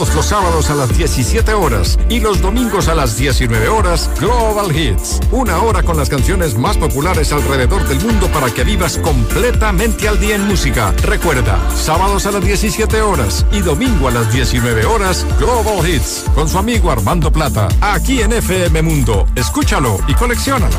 Todos los sábados a las 17 horas y los domingos a las 19 horas, Global Hits. Una hora con las canciones más populares alrededor del mundo para que vivas completamente al día en música. Recuerda, sábados a las 17 horas y domingo a las 19 horas, Global Hits. Con su amigo Armando Plata. Aquí en FM Mundo. Escúchalo y coleccionalo.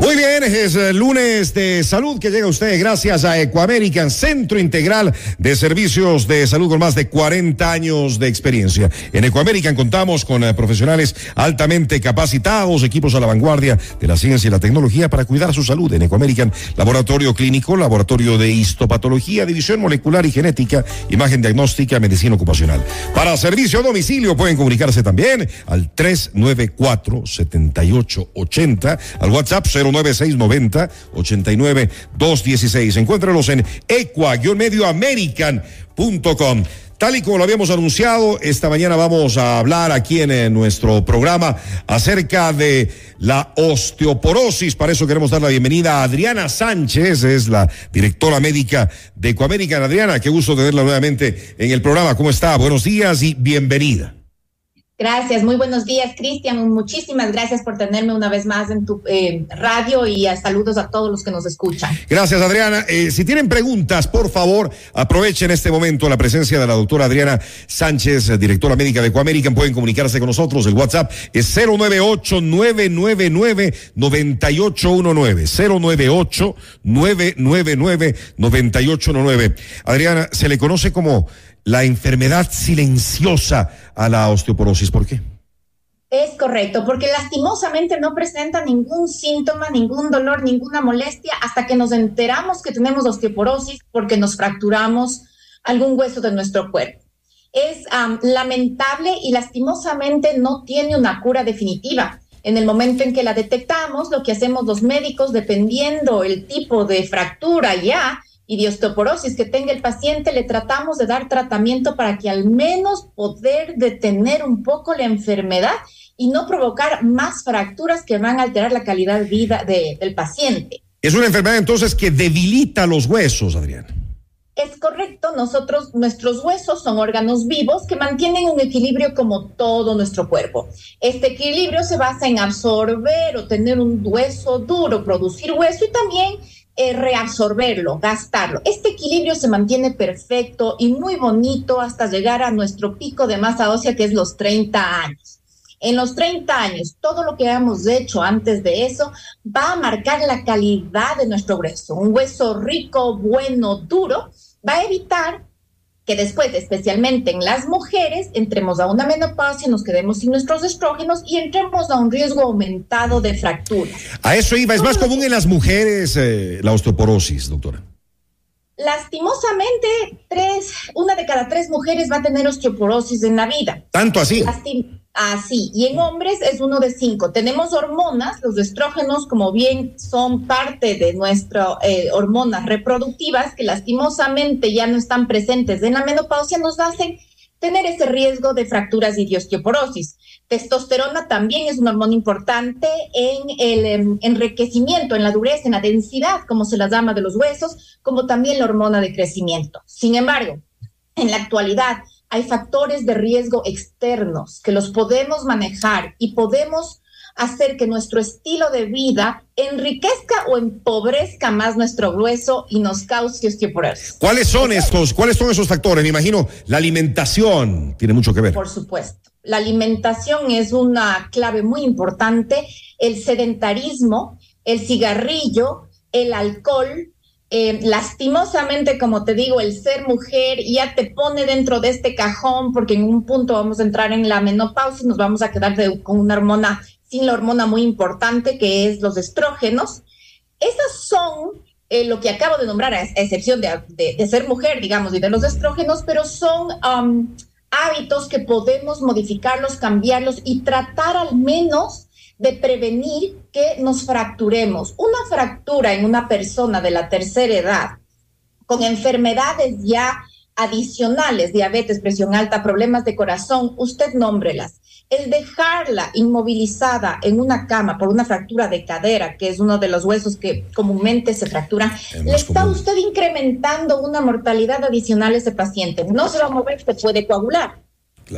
Muy bien, es el lunes de salud que llega a usted gracias a Ecoamerican, Centro Integral de Servicios de Salud con más de 40 años de experiencia. En Ecoamerican contamos con eh, profesionales altamente capacitados, equipos a la vanguardia de la ciencia y la tecnología para cuidar su salud. En Ecoamerican, laboratorio clínico, laboratorio de histopatología, división molecular y genética, imagen diagnóstica, medicina ocupacional. Para servicio a domicilio pueden comunicarse también al 394 7880 al WhatsApp 0 9690 89 216. Encuéntralos en equa-medioamerican.com. Tal y como lo habíamos anunciado, esta mañana vamos a hablar aquí en, en, nuestro programa acerca de la osteoporosis. Para eso queremos dar la bienvenida a Adriana Sánchez, es la directora médica de Ecoamerican. Adriana, qué gusto tenerla nuevamente en el programa. ¿Cómo está? Buenos días y bienvenida. Gracias, muy buenos días, Cristian. Muchísimas gracias por tenerme una vez más en tu eh, radio y saludos a todos los que nos escuchan. Gracias, Adriana. Eh, si tienen preguntas, por favor, aprovechen este momento la presencia de la doctora Adriana Sánchez, directora médica de Coamerican. Pueden comunicarse con nosotros. El WhatsApp es 098-999-9819. 098-999-9819. Adriana, se le conoce como la enfermedad silenciosa a la osteoporosis. ¿Por qué? Es correcto, porque lastimosamente no presenta ningún síntoma, ningún dolor, ninguna molestia hasta que nos enteramos que tenemos osteoporosis porque nos fracturamos algún hueso de nuestro cuerpo. Es lamentable y lastimosamente no tiene una cura definitiva. En el momento en que la detectamos, lo que hacemos los médicos, dependiendo el tipo de fractura ya, y de osteoporosis que tenga el paciente, le tratamos de dar tratamiento para que al menos poder detener un poco la enfermedad y no provocar más fracturas que van a alterar la calidad de vida de, del paciente. Es una enfermedad entonces que debilita los huesos, Adrián. Es correcto, nosotros, nuestros huesos son órganos vivos que mantienen un equilibrio como todo nuestro cuerpo. Este equilibrio se basa en absorber o tener un hueso duro, producir hueso y también eh, reabsorberlo, gastarlo. Este equilibrio se mantiene perfecto y muy bonito hasta llegar a nuestro pico de masa ósea, que es los 30 años. En los 30 años, todo lo que hayamos hecho antes de eso va a marcar la calidad de nuestro hueso. Un hueso rico, bueno, duro, va a evitar que después, especialmente en las mujeres, entremos a una menopausia, nos quedemos sin nuestros estrógenos y entremos a un riesgo aumentado de fractura. A eso iba, es más común en las mujeres eh, la osteoporosis, doctora. Lastimosamente, tres, una de cada tres mujeres va a tener osteoporosis en la vida. ¿Tanto así? Lastim Así, y en hombres es uno de cinco. Tenemos hormonas, los estrógenos, como bien son parte de nuestras eh, hormonas reproductivas, que lastimosamente ya no están presentes en la menopausia, nos hacen tener ese riesgo de fracturas y de osteoporosis. Testosterona también es una hormona importante en el em, enriquecimiento, en la dureza, en la densidad, como se las llama de los huesos, como también la hormona de crecimiento. Sin embargo, en la actualidad, hay factores de riesgo externos que los podemos manejar y podemos hacer que nuestro estilo de vida enriquezca o empobrezca más nuestro grueso y nos cause osteoporosis. ¿Cuáles son estos? ¿Cuáles son esos factores? Me imagino la alimentación tiene mucho que ver. Por supuesto. La alimentación es una clave muy importante. El sedentarismo, el cigarrillo, el alcohol, eh, lastimosamente, como te digo, el ser mujer ya te pone dentro de este cajón porque en un punto vamos a entrar en la menopausia y nos vamos a quedar con una hormona, sin la hormona muy importante que es los estrógenos. Esas son eh, lo que acabo de nombrar, a excepción de, ser mujer, digamos, y de los estrógenos, pero son hábitos que podemos modificarlos, cambiarlos y tratar al menos de prevenir que nos fracturemos. Una fractura en una persona de la tercera edad con enfermedades ya adicionales, diabetes, presión alta, problemas de corazón, usted nómbrelas. El dejarla inmovilizada en una cama por una fractura de cadera, que es uno de los huesos que comúnmente se fracturan, le está usted incrementando una mortalidad adicional a ese paciente. No se va a mover, se puede coagular.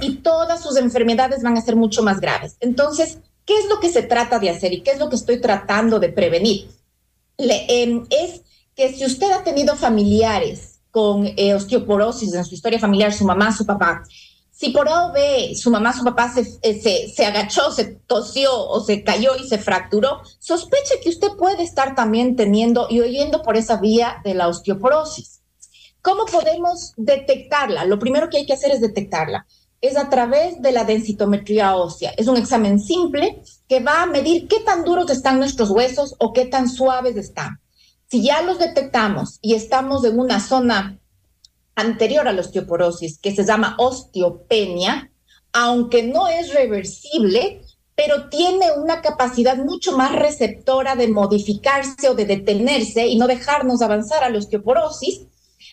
Y todas sus enfermedades van a ser mucho más graves. Entonces, ¿qué es lo que se trata de hacer y qué es lo que estoy tratando de prevenir? Le, em, es que si usted ha tenido familiares con eh, osteoporosis en su historia familiar, su mamá, su papá, si por A o B su mamá, su papá se, eh, se, se, agachó, se tosió o se cayó y se fracturó, sospeche que usted puede estar también teniendo y oyendo por esa vía de la osteoporosis. ¿Cómo podemos detectarla? Lo primero que hay que hacer es detectarla. Es a través de la densitometría ósea. Es un examen simple que va a medir qué tan duros están nuestros huesos o qué tan suaves están. Si ya los detectamos y estamos en una zona anterior a la osteoporosis, que se llama osteopenia, aunque no es reversible, pero tiene una capacidad mucho más receptora de modificarse o de detenerse y no dejarnos avanzar a la osteoporosis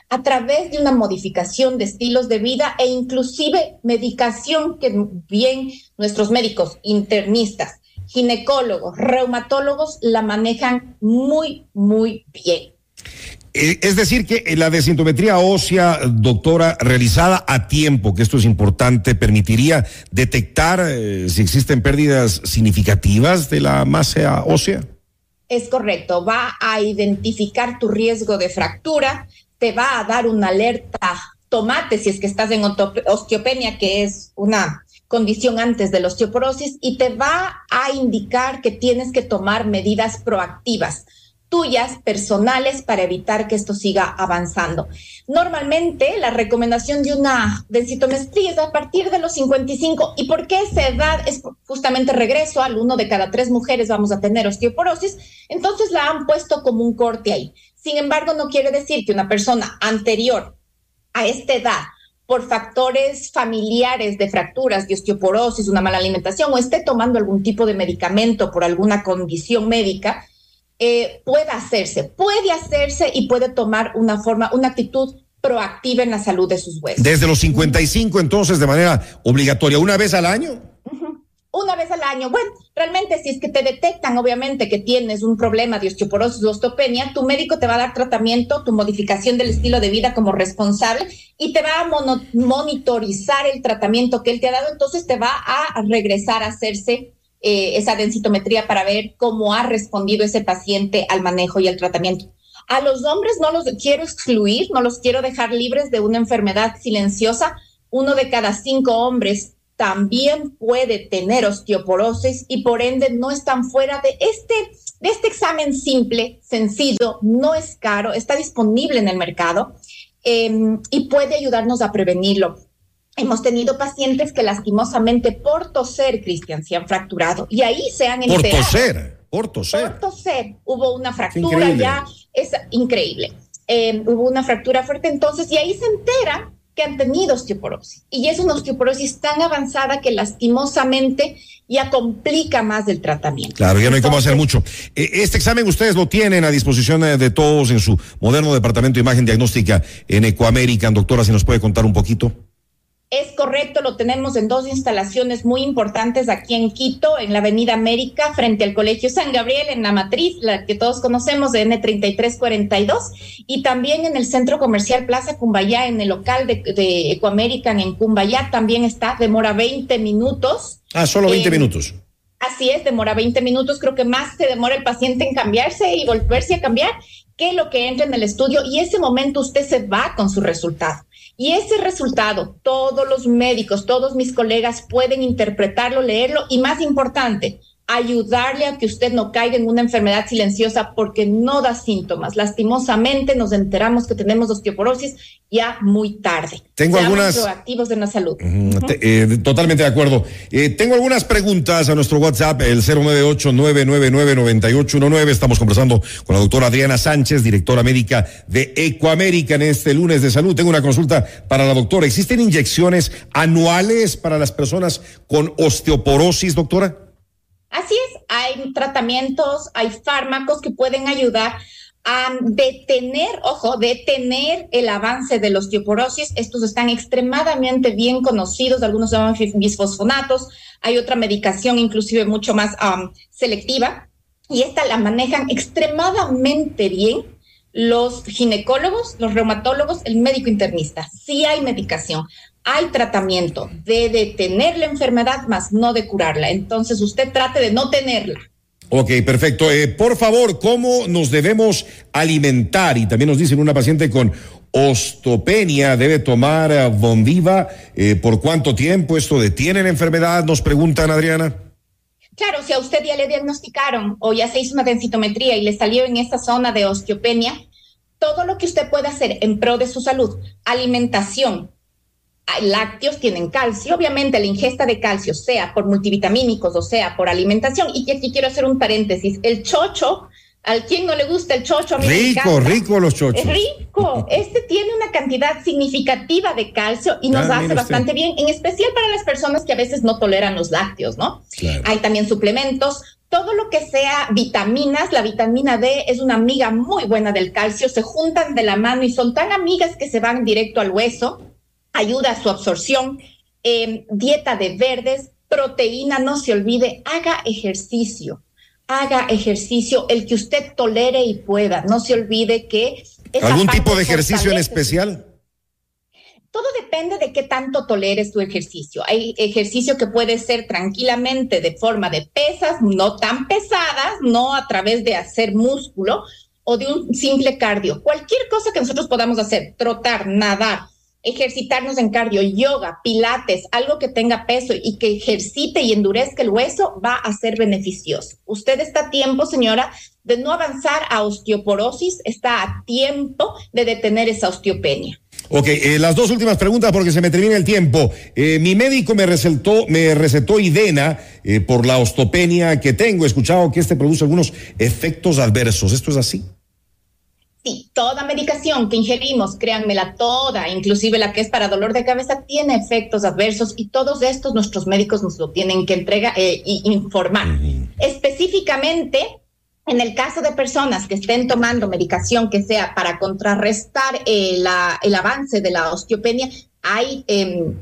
a través de una modificación de estilos de vida e inclusive medicación que bien nuestros médicos internistas, ginecólogos, reumatólogos la manejan muy, muy bien. Eh, es decir, que la desintometría ósea, doctora, realizada a tiempo, que esto es importante, permitiría detectar eh, si existen pérdidas significativas de la masa ósea. Es correcto, va a identificar tu riesgo de fractura, te va a dar una alerta tomate si es que estás en osteopenia, que es una condición antes de la osteoporosis, y te va a indicar que tienes que tomar medidas proactivas tuyas personales para evitar que esto siga avanzando. Normalmente la recomendación de una densitometría es a partir de los 55 y por qué esa edad es justamente regreso al uno de cada tres mujeres vamos a tener osteoporosis, entonces la han puesto como un corte ahí. Sin embargo, no quiere decir que una persona anterior a esta edad por factores familiares de fracturas, de osteoporosis, una mala alimentación o esté tomando algún tipo de medicamento por alguna condición médica, eh, puede hacerse, puede hacerse y puede tomar una forma, una actitud proactiva en la salud de sus huesos. Desde los 55 entonces de manera obligatoria, una vez al año. Una vez al año. Bueno, realmente si es que te detectan obviamente que tienes un problema de osteoporosis o osteopenia, tu médico te va a dar tratamiento, tu modificación del estilo de vida como responsable y te va a monitorizar el tratamiento que él te ha dado, entonces te va a regresar a hacerse eh, esa densitometría para ver cómo ha respondido ese paciente al manejo y al tratamiento. A los hombres no los quiero excluir, no los quiero dejar libres de una enfermedad silenciosa. Uno de cada cinco hombres también puede tener osteoporosis y por ende no están fuera de este, este examen simple, sencillo, no es caro, está disponible en el mercado em, y puede ayudarnos a prevenirlo. Hemos tenido pacientes que lastimosamente por toser, Cristian, se han fracturado y ahí se han enterado. Por toser, por toser. Por toser. Hubo una fractura ya, es increíble. Eh, hubo una fractura fuerte entonces y ahí se entera que han tenido osteoporosis. Y es una osteoporosis tan avanzada que lastimosamente ya complica más el tratamiento. Claro, ya no hay cómo hacer mucho. Eh, este examen ustedes lo tienen a disposición eh, de todos en su moderno departamento de imagen diagnóstica en Ecoamerican. Doctora, si nos puede contar un poquito. Es correcto, lo tenemos en dos instalaciones muy importantes aquí en Quito, en la Avenida América, frente al Colegio San Gabriel, en la matriz, la que todos conocemos de N3342, y también en el Centro Comercial Plaza Cumbayá, en el local de, de Ecoamerican en Cumbayá, también está, demora 20 minutos. Ah, solo 20 minutos. Así es, demora 20 minutos, creo que más se demora el paciente en cambiarse y volverse a cambiar que lo que entra en el estudio y ese momento usted se va con su resultado. Y ese resultado, todos los médicos, todos mis colegas pueden interpretarlo, leerlo y más importante, ayudarle a que usted no caiga en una enfermedad silenciosa porque no da síntomas. Lastimosamente nos enteramos que tenemos osteoporosis ya muy tarde. Tengo algunas proactivos de la salud. Eh, totalmente de acuerdo. Eh, tengo algunas preguntas a nuestro WhatsApp, el 098-999-9819. Estamos conversando con la doctora Adriana Sánchez, directora médica de Ecoamérica en este lunes de salud. Tengo una consulta para la doctora. ¿Existen inyecciones anuales para las personas con osteoporosis, doctora? Así es, hay tratamientos, hay fármacos que pueden ayudar a detener, ojo, detener el avance de la osteoporosis. Estos están extremadamente bien conocidos, algunos se llaman bisfosfonatos, hay otra medicación inclusive mucho más selectiva y esta la manejan extremadamente bien los ginecólogos, los reumatólogos, el médico internista. Sí hay medicación, hay tratamiento de detener la enfermedad, más no de curarla. Entonces usted trate de no tenerla. Ok, perfecto. Eh, por favor, ¿cómo nos debemos alimentar? Y también nos dicen una paciente con osteopenia debe tomar eh, Bondiva. Eh, ¿Por cuánto tiempo esto detiene la enfermedad? Nos preguntan, Adriana. Claro, si a usted ya le diagnosticaron o ya se hizo una densitometría y le salió en esta zona de osteopenia, todo lo que usted puede hacer en pro de su salud, alimentación, lácteos tienen calcio, obviamente la ingesta de calcio, sea por multivitamínicos o sea por alimentación. Y aquí quiero hacer un paréntesis, el chocho, al quien no le gusta el chocho, a rico, rico los chochos. Es rico, este tiene una cantidad significativa de calcio y nos hace bastante bien, en especial para las personas que a veces no toleran los lácteos, ¿no? Hay también suplementos, todo lo que sea vitaminas, la vitamina D es una amiga muy buena del calcio, se juntan de la mano y son tan amigas que se van directo al hueso ayuda a su absorción, em, dieta de verdes, proteína, no se olvide, haga ejercicio, haga ejercicio, el que usted tolere y pueda, no se olvide que... ¿Algún tipo de ejercicio en especial? Todo depende de qué tanto toleres tu ejercicio. Hay ejercicio que puede ser tranquilamente de forma de pesas, no tan pesadas, no a través de hacer músculo o de un simple cardio. Cualquier cosa que nosotros podamos hacer, trotar, nadar, ejercitarnos en cardio, yoga, pilates, algo que tenga peso y que ejercite y endurezca el hueso, va a ser beneficioso. Usted está a tiempo, señora, de no avanzar a osteoporosis, está a tiempo de detener esa osteopenia. Ok, eh, las dos últimas preguntas porque se me termina el tiempo. Eh, mi médico me recetó, me recetó Idena eh, por la osteopenia que tengo. He escuchado que este produce algunos efectos adversos. ¿Esto es así? Sí, toda medicación que ingerimos, créanmela toda, inclusive la que es para dolor de cabeza, tiene efectos adversos y todos estos nuestros médicos nos lo tienen que entregar e informar. Específicamente, en el caso de personas que estén tomando medicación que sea para contrarrestar eh, el avance de la osteopenia, hay em,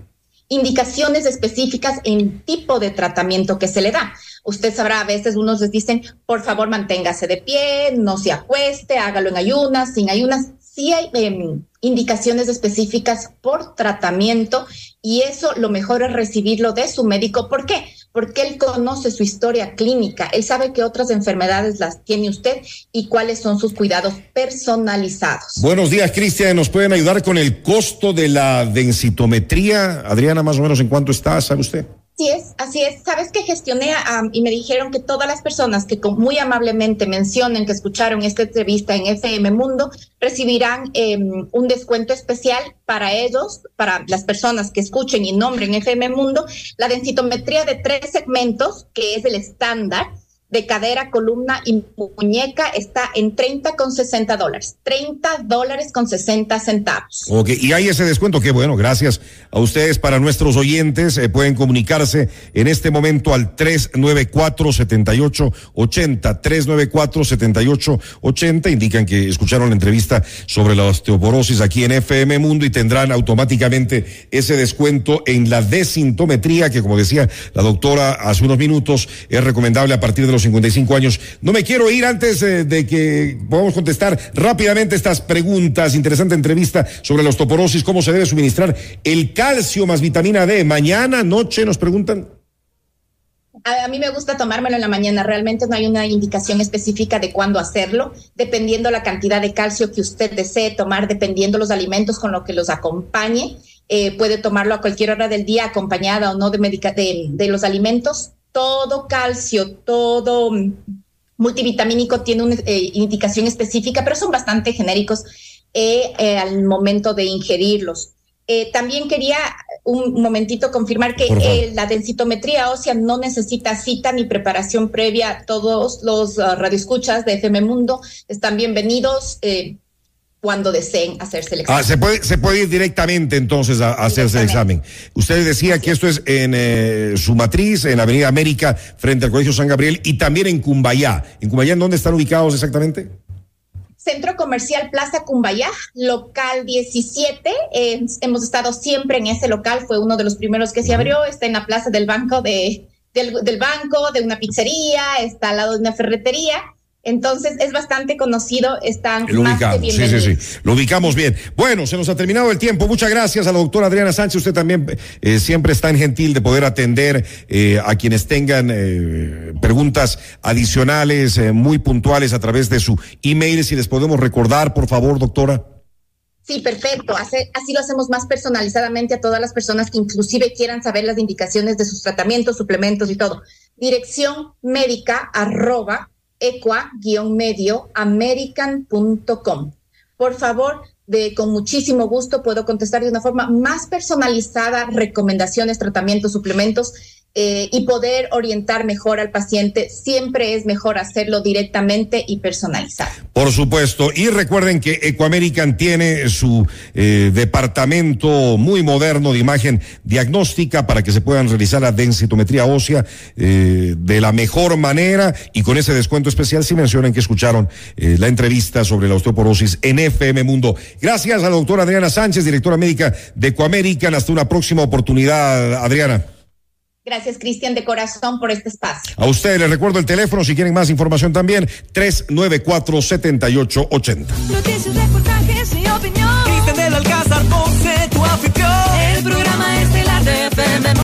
indicaciones específicas en tipo de tratamiento que se le da. Usted sabrá, a veces unos les dicen, por favor, manténgase de pie, no se acueste, hágalo en ayunas, sin ayunas. Sí hay em, indicaciones específicas por tratamiento y eso lo mejor es recibirlo de su médico. ¿Por qué? Porque él conoce su historia clínica, él sabe qué otras enfermedades las tiene usted y cuáles son sus cuidados personalizados. Buenos días, Cristian. ¿Nos pueden ayudar con el costo de la densitometría? Adriana, más o menos, ¿en cuánto está? ¿Sabe usted? Así es, así es. Sabes que gestioné y me dijeron que todas las personas que muy amablemente mencionen que escucharon esta entrevista en FM Mundo recibirán em, un descuento especial para ellos, para las personas que escuchen y nombren FM Mundo, la densitometría de tres segmentos, que es el estándar de cadera, columna y muñeca está en 30 con 60 dólares. 30 dólares con 60 centavos. Ok, y hay ese descuento, qué bueno, gracias a ustedes. Para nuestros oyentes, eh, pueden comunicarse en este momento al 394-7880. 394-7880. Indican que escucharon la entrevista sobre la osteoporosis aquí en FM Mundo y tendrán automáticamente ese descuento en la desintometría, que como decía la doctora hace unos minutos, es recomendable a partir de los 55 años. No me quiero ir antes eh, de que podamos contestar rápidamente estas preguntas. Interesante entrevista sobre la osteoporosis, cómo se debe suministrar el calcio más vitamina D. Mañana, noche, nos preguntan. A, mí me gusta tomármelo en la mañana. Realmente no hay una indicación específica de cuándo hacerlo, dependiendo la cantidad de calcio que usted desee tomar, dependiendo los alimentos con los que los acompañe. Eh, puede tomarlo a cualquier hora del día, acompañada o no de, de, de los alimentos todo calcio, todo multivitamínico tiene una eh, indicación específica, pero son bastante genéricos eh, eh, al momento de ingerirlos. también quería un momentito confirmar que la densitometría ósea no necesita cita ni preparación previa. Todos los uh, radioescuchas de FM Mundo están bienvenidos cuando deseen hacerse el examen. Ah, se puede, se puede ir directamente entonces a, hacerse el examen. Usted decía que esto es en eh, su matriz, en Avenida América, frente al Colegio San Gabriel, y también en Cumbayá. ¿En Cumbayá en dónde están ubicados exactamente? Centro Comercial Plaza Cumbayá, local 17. Eh, hemos estado siempre en ese local, fue uno de los primeros que se abrió. Está en la plaza del banco de, del, del banco, de una pizzería, está al lado de una ferretería entonces es bastante conocido, están Lo más que sí, sí, sí. Lo ubicamos bien. Bueno, se nos ha terminado el tiempo. Muchas gracias a la doctora Adriana Sánchez. Usted también eh, siempre es tan gentil de poder atender eh, a quienes tengan eh, preguntas adicionales, muy puntuales a través de su email. Si les podemos recordar, por favor, doctora. Sí, perfecto. así lo hacemos más personalizadamente a todas las personas que inclusive quieran saber las indicaciones de sus tratamientos, suplementos y todo. Dirección médica arroba equa-medio american.com. Por favor, de, con muchísimo gusto puedo contestar de una forma más personalizada recomendaciones, tratamientos, suplementos eh, y poder orientar mejor al paciente. Siempre es mejor hacerlo directamente y personalizado. Por supuesto. Y recuerden que Ecoamerican tiene su eh, departamento muy moderno de imagen diagnóstica para que se puedan realizar la densitometría ósea eh, de la mejor manera y con ese descuento especial si mencionan que escucharon la entrevista sobre la osteoporosis en FM Mundo. Gracias a la doctora Adriana Sánchez, directora médica de Ecoamerican. Hasta una próxima oportunidad, Adriana. Gracias, Cristian, de corazón por este espacio. A ustedes les recuerdo el teléfono, si quieren más información también, 394-7880. Noticias, reportajes y opinión. Cristian del Alcázar, Ponce, tu afición. El programa estelar de FM.